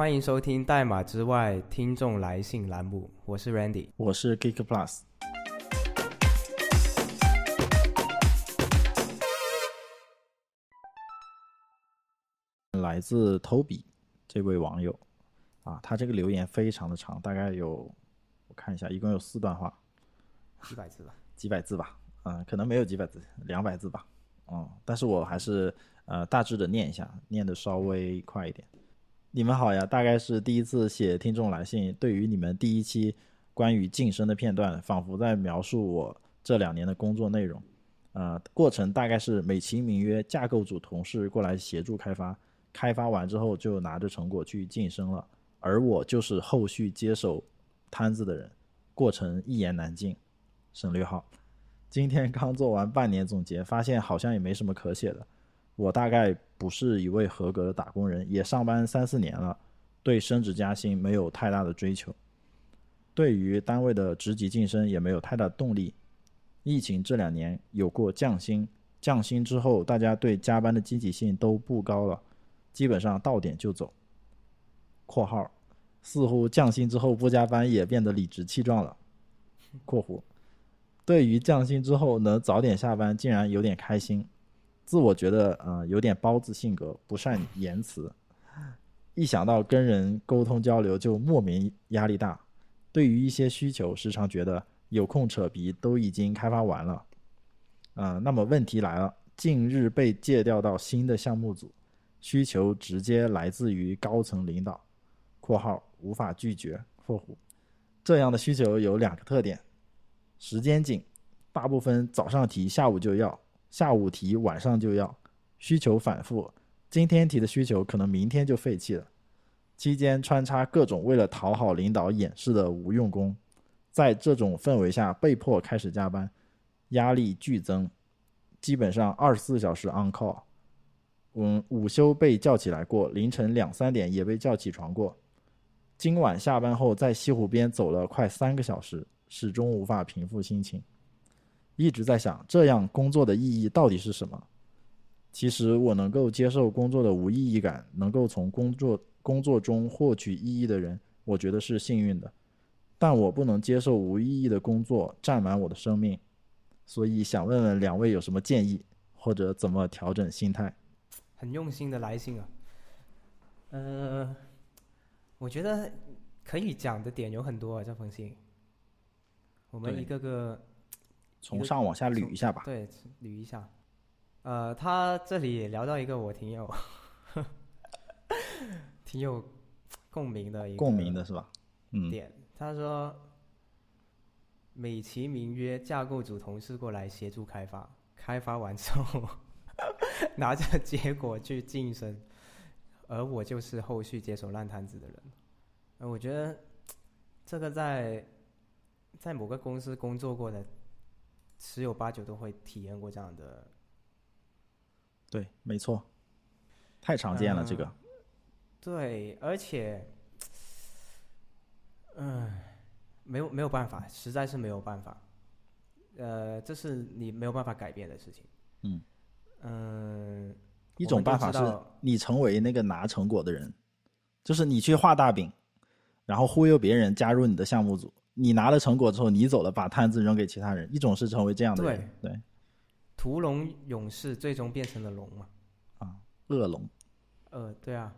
欢迎收听《代码之外》听众来信栏目，我是 Randy，我是 Geek Plus。来自 Toby 这位网友啊，他这个留言非常的长，大概有我看一下，一共有四段话，几百字吧，几百字吧，嗯，可能没有几百字，两百字吧，嗯，但是我还是呃大致的念一下，念的稍微快一点。你们好呀，大概是第一次写听众来信。对于你们第一期关于晋升的片段，仿佛在描述我这两年的工作内容。呃，过程大概是美其名曰架构组同事过来协助开发，开发完之后就拿着成果去晋升了，而我就是后续接手摊子的人。过程一言难尽。省略号。今天刚做完半年总结，发现好像也没什么可写的。我大概不是一位合格的打工人，也上班三四年了，对升职加薪没有太大的追求，对于单位的职级晋升也没有太大动力。疫情这两年有过降薪，降薪之后大家对加班的积极性都不高了，基本上到点就走。（括号）似乎降薪之后不加班也变得理直气壮了。（括弧）对于降薪之后能早点下班，竟然有点开心。自我觉得，呃，有点包子性格，不善言辞，一想到跟人沟通交流就莫名压力大。对于一些需求，时常觉得有空扯皮都已经开发完了。啊，那么问题来了，近日被借调到新的项目组，需求直接来自于高层领导（括号无法拒绝）（括弧）这样的需求有两个特点：时间紧，大部分早上提，下午就要。下午提，晚上就要，需求反复。今天提的需求可能明天就废弃了。期间穿插各种为了讨好领导掩饰的无用功，在这种氛围下被迫开始加班，压力剧增，基本上二十四小时 on call。嗯，午休被叫起来过，凌晨两三点也被叫起床过。今晚下班后在西湖边走了快三个小时，始终无法平复心情。一直在想，这样工作的意义到底是什么？其实我能够接受工作的无意义感，能够从工作工作中获取意义的人，我觉得是幸运的。但我不能接受无意义的工作占满我的生命，所以想问问两位有什么建议，或者怎么调整心态？很用心的来信啊。呃，我觉得可以讲的点有很多啊，这封信。我们一个个。从上往下捋一下吧。对，捋一下。呃，他这里聊到一个我挺有，挺有共鸣的一个共鸣的是吧？嗯。点，他说，美其名曰架构组同事过来协助开发，开发完之后 拿着结果去晋升，而我就是后续接手烂摊子的人。呃，我觉得这个在在某个公司工作过的。十有八九都会体验过这样的，对，没错，太常见了这个。对，而且，嗯，没有没有办法，实在是没有办法，呃，这是你没有办法改变的事情。嗯嗯，一种办法是你成为那个拿成果的人，就是你去画大饼，然后忽悠别人加入你的项目组。你拿了成果之后，你走了，把摊子扔给其他人。一种是成为这样的人，对，屠龙勇士最终变成了龙嘛？啊，恶龙。呃，对啊，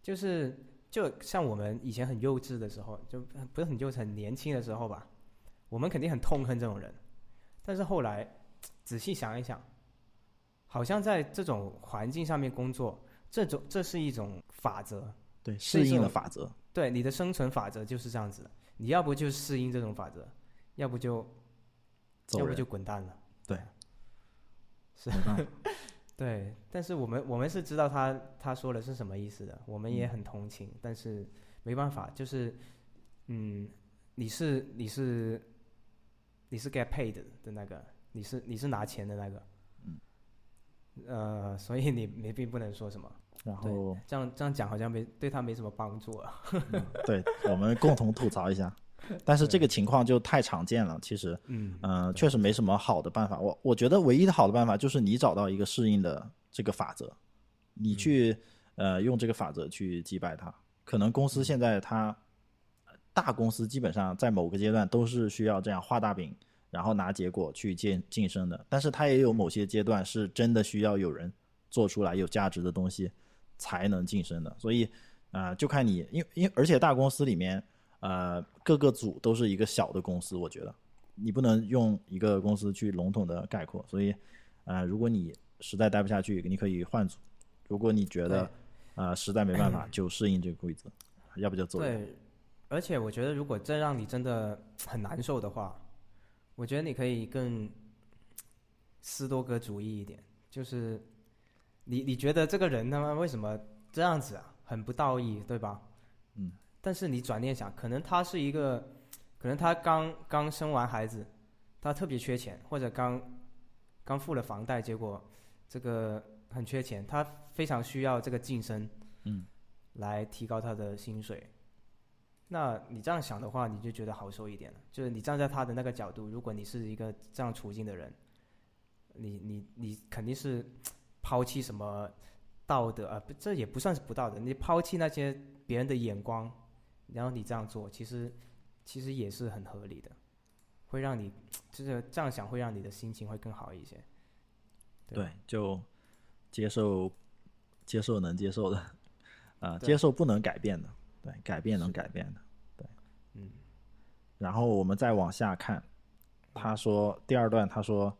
就是就像我们以前很幼稚的时候，就不是很幼稚，很年轻的时候吧，我们肯定很痛恨这种人。但是后来仔细想一想，好像在这种环境上面工作，这种这是一种法则，对，适应的法则。对，你的生存法则就是这样子的。你要不就适应这种法则，要不就，要不就滚蛋了。对，是，对。但是我们我们是知道他他说的是什么意思的，我们也很同情。但是没办法，就是，嗯，你是你是你是 get paid 的那个，你是你是拿钱的那个，嗯，呃，所以你你并不能说什么。然后这样这样讲好像没对他没什么帮助啊。对我们共同吐槽一下，但是这个情况就太常见了。其实，嗯嗯，确实没什么好的办法。我我觉得唯一的好的办法就是你找到一个适应的这个法则，你去呃用这个法则去击败他。可能公司现在它大公司基本上在某个阶段都是需要这样画大饼，然后拿结果去晋晋升的。但是它也有某些阶段是真的需要有人做出来有价值的东西才能晋升的。所以啊、就看你，因因而且大公司里面呃各个组都是一个小的公司，我觉得你不能用一个公司去笼统的概括。所以啊、如果你实在待不下去，你可以换组；如果你觉得对啊、实在没办法，就适应这个规则，要不就走人。对，而且我觉得，如果这让你真的很难受的话，我觉得你可以更斯多格主义一点，就是你你觉得这个人他妈为什么这样子啊，很不道义，对吧？嗯。但是你转念想，可能他是一个，可能他刚刚生完孩子，他特别缺钱，或者刚刚付了房贷，结果这个很缺钱，他非常需要这个晋升，嗯，来提高他的薪水。那你这样想的话，你就觉得好受一点了。就是你站在他的那个角度，如果你是一个这样处境的人，你你你肯定是抛弃什么道德啊？不这也不算是不道德，你抛弃那些别人的眼光，然后你这样做，其实其实也是很合理的，会让你就是这样想，会让你的心情会更好一些。对，就接受接受能接受的，啊、对接受不能改变的，对，改变能改变的，对，嗯。然后我们再往下看，他说第二段他说，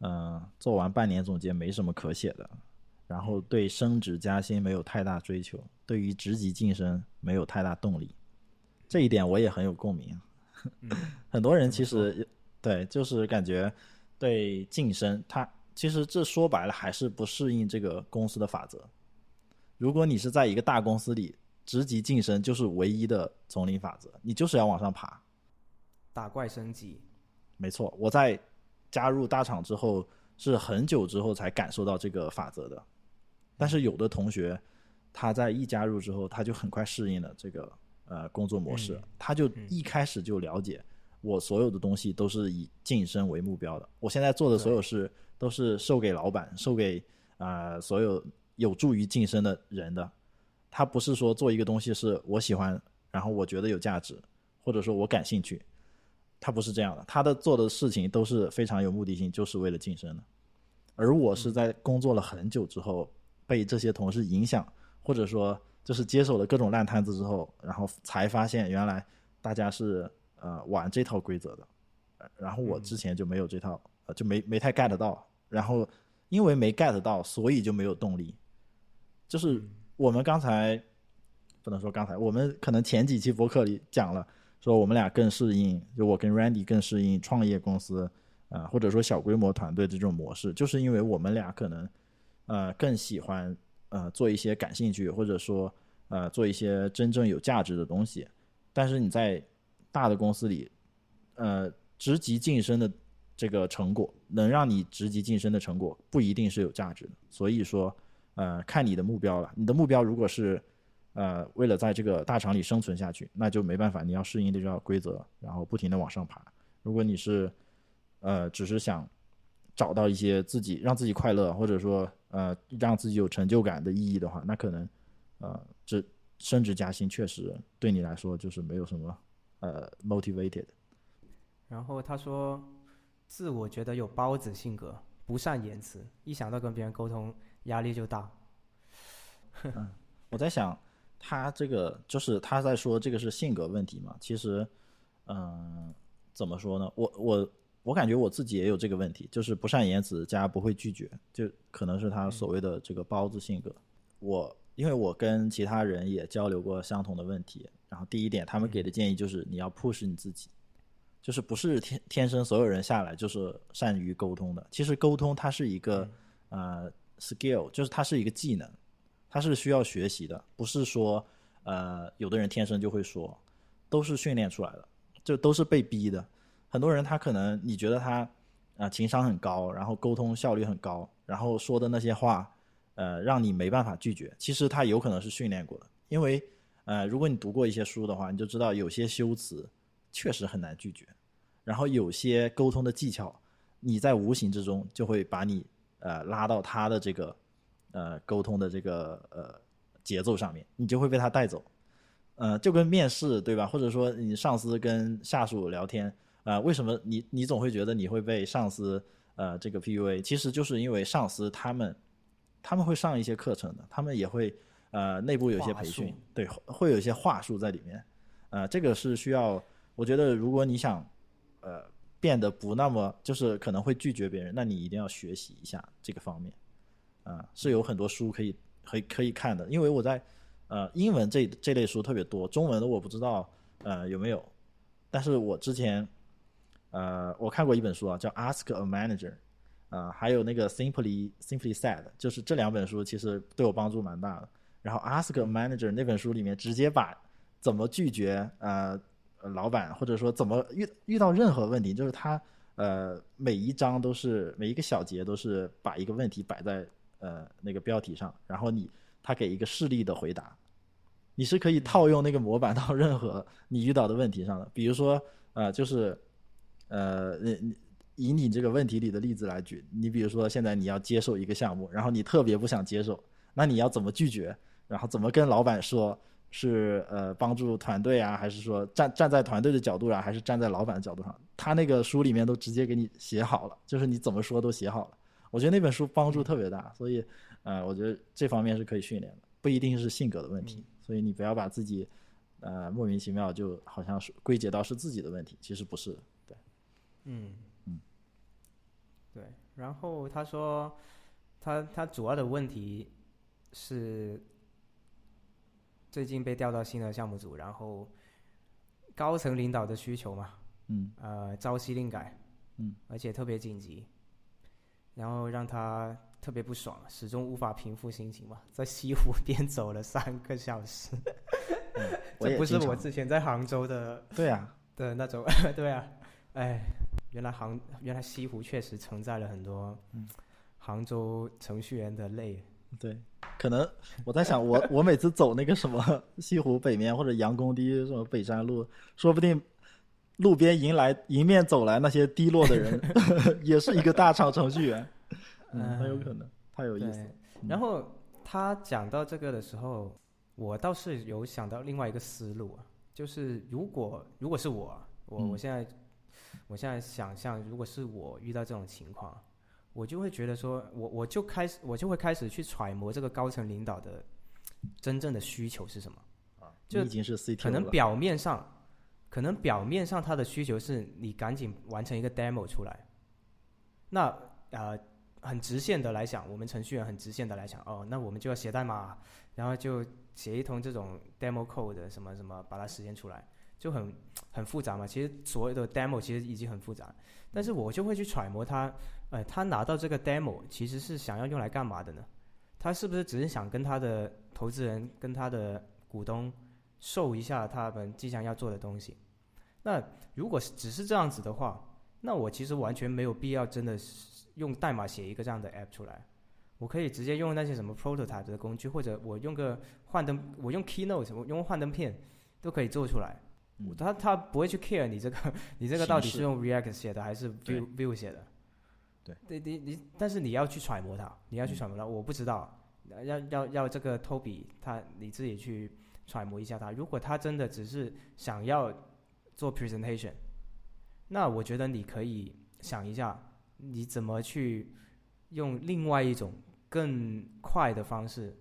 嗯、做完半年总结没什么可写的，然后对升职加薪没有太大追求，对于职级晋升没有太大动力，这一点我也很有共鸣。很多人其实对，就是感觉对晋升，他其实这说白了还是不适应这个公司的法则。如果你是在一个大公司里，职级晋升就是唯一的丛林法则，你就是要往上爬。打怪升级，没错，我在加入大厂之后，是很久之后才感受到这个法则的。但是有的同学，他在一加入之后，他就很快适应了这个呃工作模式，嗯他就一开始就了解，我所有的东西都是以晋升为目标的。我现在做的所有事都是授给老板、授给啊、呃所有有助于晋升的人的。他不是说做一个东西是我喜欢，然后我觉得有价值，或者说我感兴趣，他不是这样的，他的做的事情都是非常有目的性，就是为了晋升的。而我是在工作了很久之后，被这些同事影响，或者说就是接手了各种烂摊子之后，然后才发现原来大家是呃玩这套规则的，呃然后我之前就没有这套，呃就没没太 get 到，然后因为没 get 到，所以就没有动力。就是我们刚才不能说刚才，我们可能前几期博客里讲了，说我们俩更适应，就我跟 Randy 更适应创业公司啊、或者说小规模团队的这种模式，就是因为我们俩可能呃更喜欢呃做一些感兴趣，或者说呃做一些真正有价值的东西。但是你在大的公司里，呃，职级晋升的这个成果，能让你职级晋升的成果不一定是有价值的。所以说，呃，看你的目标了。你的目标如果是呃为了在这个大厂里生存下去，那就没办法，你要适应这套规则，然后不停的往上爬。如果你是呃只是想找到一些自己让自己快乐，或者说呃让自己有成就感的意义的话，那可能呃这升职加薪确实对你来说就是没有什么呃 motivated。然后他说，自我觉得有包子性格，不善言辞，一想到跟别人沟通，压力就大。我在想，他这个就是他在说这个是性格问题嘛？其实，嗯、怎么说呢？我我我感觉我自己也有这个问题，就是不善言辞加不会拒绝，就可能是他所谓的这个包子性格。我因为我跟其他人也交流过相同的问题，然后第一点，他们给的建议就是你要 push 你自己，就是不是天天生所有人下来就是善于沟通的。其实沟通它是一个、呃 skill，就是它是一个技能。它是需要学习的，不是说呃有的人天生就会说，都是训练出来的，就都是被逼的。很多人他可能你觉得他啊、情商很高，然后沟通效率很高，然后说的那些话呃让你没办法拒绝，其实他有可能是训练过的。因为呃如果你读过一些书的话，你就知道有些修辞确实很难拒绝，然后有些沟通的技巧，你在无形之中就会把你呃拉到他的这个。呃沟通的这个呃节奏上面，你就会被他带走。呃，就跟面试对吧？或者说你上司跟下属聊天，啊，为什么你你总会觉得你会被上司呃这个 PUA？其实就是因为上司他们他们会上一些课程的，他们也会呃内部有一些培训，对，会有一些话术在里面，呃，这个是需要，我觉得如果你想呃变得不那么就是可能会拒绝别人，那你一定要学习一下这个方面，啊，是有很多书可以可以可以看的，因为我在。呃，英文这这类书特别多，中文的我不知道，呃有没有，但是我之前，呃我看过一本书啊，叫 Ask a Manager，啊还有那个 Simply Simply Said，就是这两本书其实对我帮助蛮大的。然后 Ask a Manager 那本书里面直接把怎么拒绝呃老板，或者说怎么遇遇到任何问题，就是他呃每一章都是每一个小节都是把一个问题摆在呃那个标题上，然后你。他给一个事例的回答，你是可以套用那个模板到任何你遇到的问题上的。比如说，呃，就是，呃，以你这个问题里的例子来举，你比如说现在你要接受一个项目，然后你特别不想接受，那你要怎么拒绝？然后怎么跟老板说？是呃帮助团队啊，还是说站站在团队的角度啊，还是站在老板的角度上？他那个书里面都直接给你写好了，就是你怎么说都写好了。我觉得那本书帮助特别大，所以。呃，我觉得这方面是可以训练的，不一定是性格的问题，所以你不要把自己，呃，莫名其妙就好像是归结到是自己的问题，其实不是，对，嗯嗯，对。然后他说，他他主要的问题是最近被调到新的项目组，然后高层领导的需求嘛，嗯，呃，朝夕令改，嗯，而且特别紧急，然后让他。特别不爽，始终无法平复心情嘛，在西湖 边走了三个小时。这不是我之前在杭州的。对啊。的那种，对啊，哎，原来杭原来西湖确实承载了很多杭州程序员的泪。对，可能我在想，我我每次走那个什么西湖北面或者杨公堤什么北山路，说不定路边迎来迎面走来那些低落的人，也是一个大厂程序员。嗯，很有可能，太有意思。然后他讲到这个的时候，我倒是有想到另外一个思路啊，就是如果如果是我，我我现在我现在想象，如果是我遇到这种情况，我就会觉得说，我我就开始我就会开始去揣摩这个高层领导的真正的需求是什么啊？就已经是 CT 可能表面上，可能表面上他的需求是你赶紧完成一个 demo 出来，那呃。很直线的来讲，我们程序员很直线的来讲，哦，那我们就要写代码，然后就写一通这种 demo code 什么什么，把它实现出来，就很很复杂嘛。其实所有的 demo 其实已经很复杂，但是我就会去揣摩他，呃，他拿到这个 demo 其实是想要用来干嘛的呢？他是不是只是想跟他的投资人、跟他的股东售一下他们即将要做的东西？那如果只是这样子的话，那我其实完全没有必要真的。用代码写一个这样的 app 出来，我可以直接用那些什么 prototype 的工具，或者我用个幻灯，我用 Keynote，我用幻灯片都可以做出来。他他不会去 care 你这个你这个到底是用 React 写的还是 Vue Vue 写的。对，对你你，但是你要去揣摩它，你要去揣摩它。我不知道，要要要这个 Toby 他你自己去揣摩一下他。如果他真的只是想要做 presentation，那我觉得你可以想一下。你怎么去用另外一种更快的方式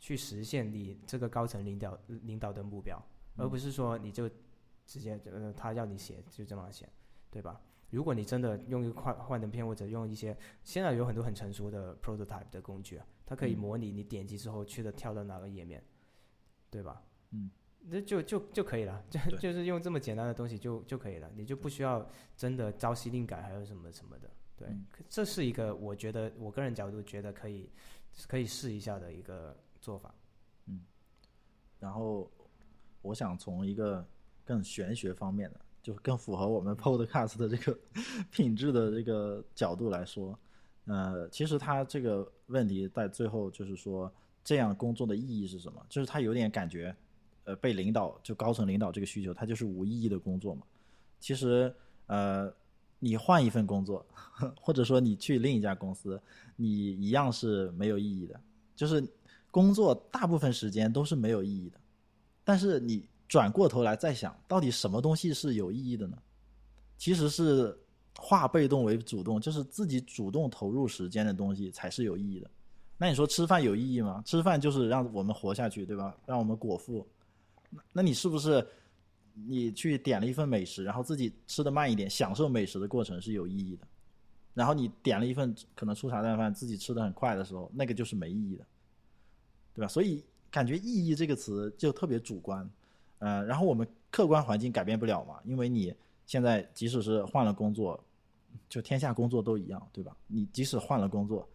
去实现你这个高层领导领导的目标，而不是说你就直接呃他要你写就这么写，对吧？如果你真的用一个幻幻灯片或者用一些现在有很多很成熟的 prototype 的工具，它可以模拟你点击之后去的跳到哪个页面，对吧？嗯，那就就就可以了，就 就是用这么简单的东西就就可以了，你就不需要真的朝夕令改还有什么什么的。对，这是一个我觉得我个人角度觉得可以可以试一下的一个做法。嗯，然后我想从一个更玄学方面的，就是更符合我们 Podcast 的这个品质的这个角度来说，呃，其实他这个问题在最后就是说，这样工作的意义是什么？就是他有点感觉，呃，被领导就高层领导这个需求，他就是无意义的工作嘛。其实，呃。你换一份工作，或者说你去另一家公司，你一样是没有意义的。就是工作大部分时间都是没有意义的，但是你转过头来再想，到底什么东西是有意义的呢？其实是化被动为主动，就是自己主动投入时间的东西才是有意义的。那你说吃饭有意义吗？吃饭就是让我们活下去，对吧？让我们果腹。那那你是不是你去点了一份美食，然后自己吃的慢一点，享受美食的过程是有意义的？然后你点了一份可能粗茶淡饭，自己吃的很快的时候，那个就是没意义的，对吧？所以感觉意义这个词就特别主观。呃，然后我们客观环境改变不了嘛，因为你现在即使是换了工作，就天下工作都一样，对吧？你即使换了工作，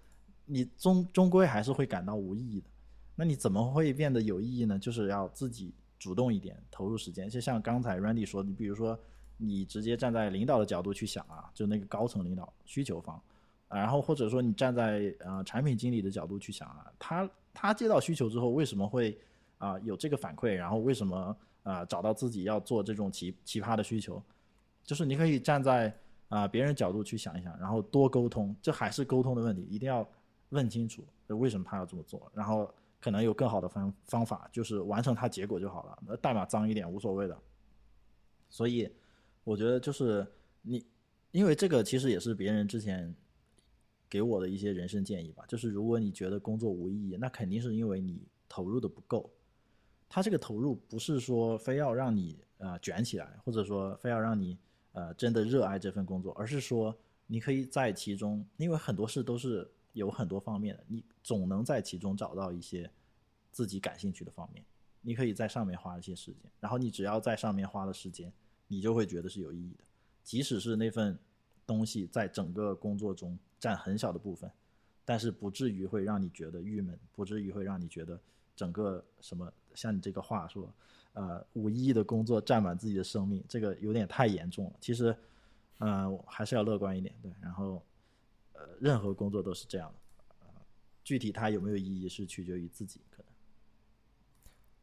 你终终归还是会感到无意义的。那你怎么会变得有意义呢？就是要自己主动一点，投入时间。就像刚才 Randy 说，你比如说你直接站在领导的角度去想啊，就那个高层领导需求方，然后或者说你站在呃产品经理的角度去想啊，他他接到需求之后为什么会啊有这个反馈，然后为什么？啊，找到自己要做这种奇奇葩的需求，就是你可以站在啊别人角度去想一想，然后多沟通，这还是沟通的问题，一定要问清楚为什么他要这么做，然后可能有更好的方方法，就是完成他结果就好了，那代码脏一点无所谓的。所以我觉得就是你，因为这个其实也是别人之前给我的一些人生建议吧，就是如果你觉得工作无意义，那肯定是因为你投入的不够。他这个投入不是说非要让你呃卷起来，或者说非要让你呃真的热爱这份工作，而是说你可以在其中，因为很多事都是有很多方面的，你总能在其中找到一些自己感兴趣的方面，你可以在上面花一些时间，然后你只要在上面花了时间，你就会觉得是有意义的，即使是那份东西在整个工作中占很小的部分，但是不至于会让你觉得郁闷，不至于会让你觉得整个什么。像你这个话说，呃，无意义的工作占满自己的生命，这个有点太严重了。其实，嗯，还是要乐观一点，对。然后，呃，任何工作都是这样的，具体它有没有意义是取决于自己，可能。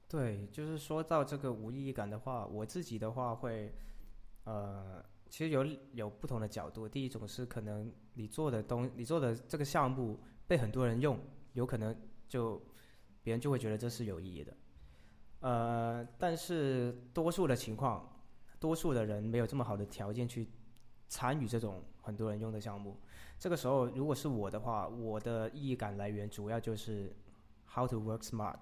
对，就是说到这个无意义感的话，我自己的话会，呃，其实有有不同的角度。第一种是可能你做的东，你做的这个项目被很多人用，有可能就别人就会觉得这是有意义的。呃，但是多数的情况，多数的人没有这么好的条件去参与这种很多人用的项目。这个时候，如果是我的话，我的意义感来源主要就是 how to work smart。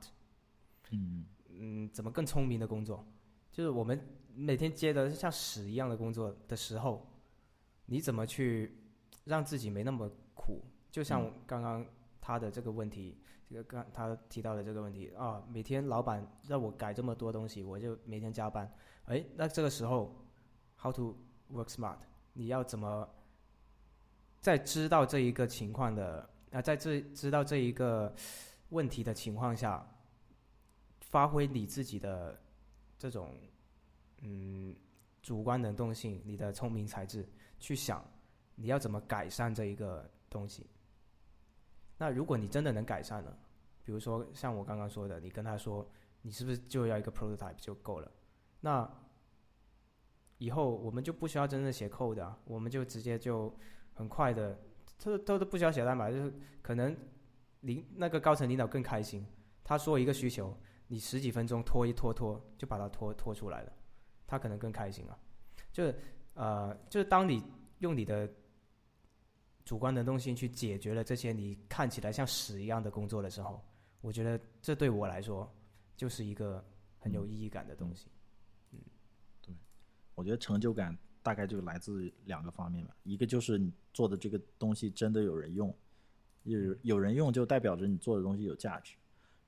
嗯嗯，怎么更聪明的工作？就是我们每天接的像屎一样的工作的时候，你怎么去让自己没那么苦？就像刚刚他的这个问题。这个刚他提到的这个问题啊，每天老板让我改这么多东西，我就每天加班。哎，那这个时候，how to work smart？你要怎么在知道这一个情况的啊，在这知道这一个问题的情况下，发挥你自己的这种嗯主观能动性，你的聪明才智，去想你要怎么改善这一个东西。那如果你真的能改善了，比如说像我刚刚说的，你跟他说，你是不是就要一个 prototype 就够了？那以后我们就不需要真正写 code 的，我们就直接就很快的，都都都不需要写代码，就是可能领那个高层领导更开心，他说一个需求，你十几分钟拖一拖拖就把它拖拖出来了，他可能更开心啊。就是呃，就是当你用你的。主观能动性去解决了这些你看起来像屎一样的工作的时候，我觉得这对我来说就是一个很有意义感的东西。嗯，对，我觉得成就感大概就来自两个方面吧，一个就是你做的这个东西真的有人用，有有人用就代表着你做的东西有价值，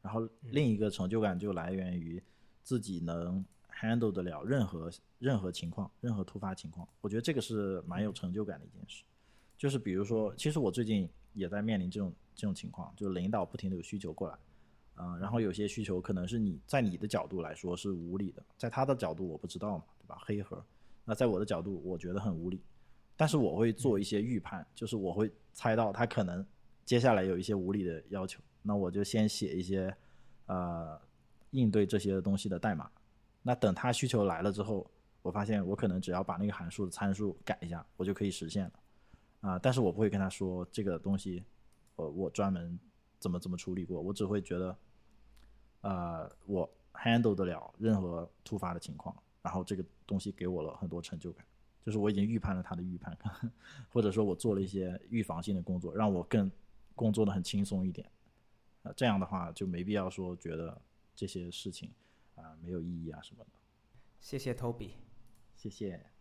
然后另一个成就感就来源于自己能 handle 得了任何任何情况、任何突发情况，我觉得这个是蛮有成就感的一件事。就是比如说，其实我最近也在面临这种这种情况，就领导不停的有需求过来，嗯，然后有些需求可能是你在你的角度来说是无理的，在他的角度我不知道嘛，对吧？黑盒，那在我的角度我觉得很无理，但是我会做一些预判，就是我会猜到他可能接下来有一些无理的要求，那我就先写一些呃应对这些东西的代码，那等他需求来了之后，我发现我可能只要把那个函数的参数改一下，我就可以实现了。啊，但是我不会跟他说这个东西，呃，我专门怎么怎么处理过，我只会觉得，呃，我 handle 得了任何突发的情况，然后这个东西给我了很多成就感，就是我已经预判了他的预判，或者说我做了一些预防性的工作，让我更工作的很轻松一点。啊，这样的话就没必要说觉得这些事情啊、没有意义啊什么的。谢谢 Toby。谢谢。